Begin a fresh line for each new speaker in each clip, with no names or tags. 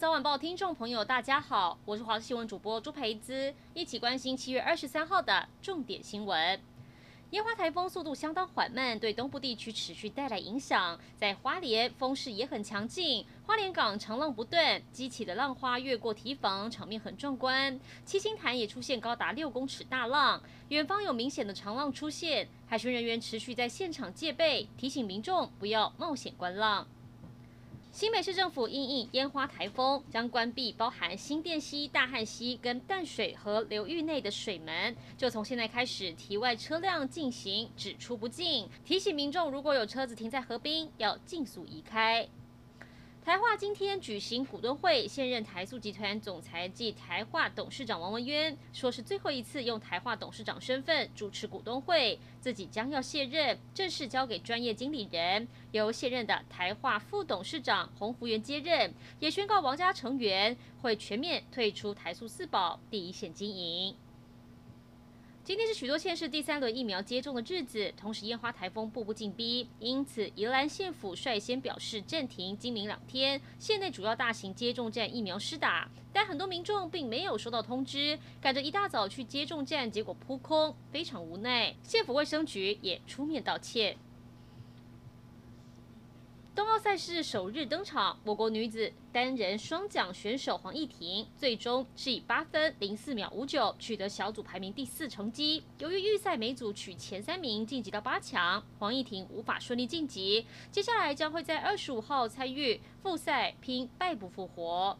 早晚报听众朋友，大家好，我是华视新闻主播朱培姿，一起关心七月二十三号的重点新闻。烟花台风速度相当缓慢，对东部地区持续带来影响。在花莲，风势也很强劲，花莲港长浪不断，激起的浪花越过堤防，场面很壮观。七星潭也出现高达六公尺大浪，远方有明显的长浪出现，海巡人员持续在现场戒备，提醒民众不要冒险观浪。新北市政府因应烟花台风，将关闭包含新店溪、大汉溪跟淡水河流域内的水门，就从现在开始，堤外车辆进行只出不进，提醒民众如果有车子停在河滨，要尽速移开。台化今天举行股东会，现任台塑集团总裁暨台化董事长王文渊说是最后一次用台化董事长身份主持股东会，自己将要卸任，正式交给专业经理人，由现任的台化副董事长洪福元接任，也宣告王家成员会全面退出台塑四宝第一线经营。今天是许多县市第三轮疫苗接种的日子，同时烟花台风步步紧逼，因此宜兰县府率先表示暂停今明两天县内主要大型接种站疫苗施打，但很多民众并没有收到通知，赶着一大早去接种站，结果扑空，非常无奈。县府卫生局也出面道歉。赛事首日登场，我国女子单人双桨选手黄义婷最终是以八分零四秒五九取得小组排名第四成绩。由于预赛每组取前三名晋级到八强，黄义婷无法顺利晋级，接下来将会在二十五号参与复赛，拼败不复活。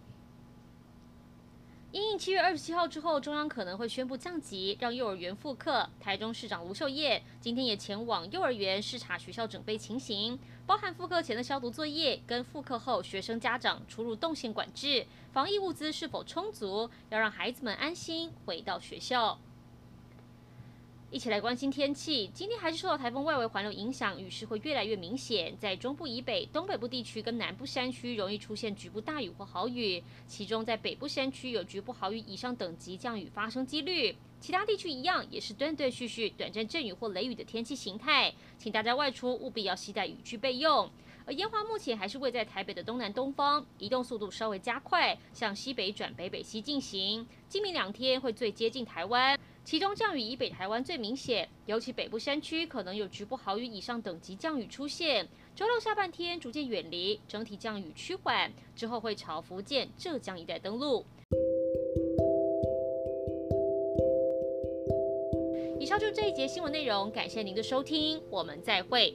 因应七月二十七号之后，中央可能会宣布降级，让幼儿园复课。台中市长吴秀燕今天也前往幼儿园视察学校准备情形，包含复课前的消毒作业，跟复课后学生家长出入动线管制，防疫物资是否充足，要让孩子们安心回到学校。一起来关心天气。今天还是受到台风外围环流影响，雨势会越来越明显。在中部以北、东北部地区跟南部山区，容易出现局部大雨或豪雨。其中在北部山区有局部豪雨以上等级降雨发生几率。其他地区一样，也是断断续续短暂阵雨或雷雨的天气形态。请大家外出务必要携带雨具备用。而烟花目前还是位在台北的东南东方，移动速度稍微加快，向西北转北北西进行。今明两天会最接近台湾。其中降雨以北台湾最明显，尤其北部山区可能有局部豪雨以上等级降雨出现。周六下半天逐渐远离，整体降雨趋缓，之后会朝福建、浙江一带登陆。以上就这一节新闻内容，感谢您的收听，我们再会。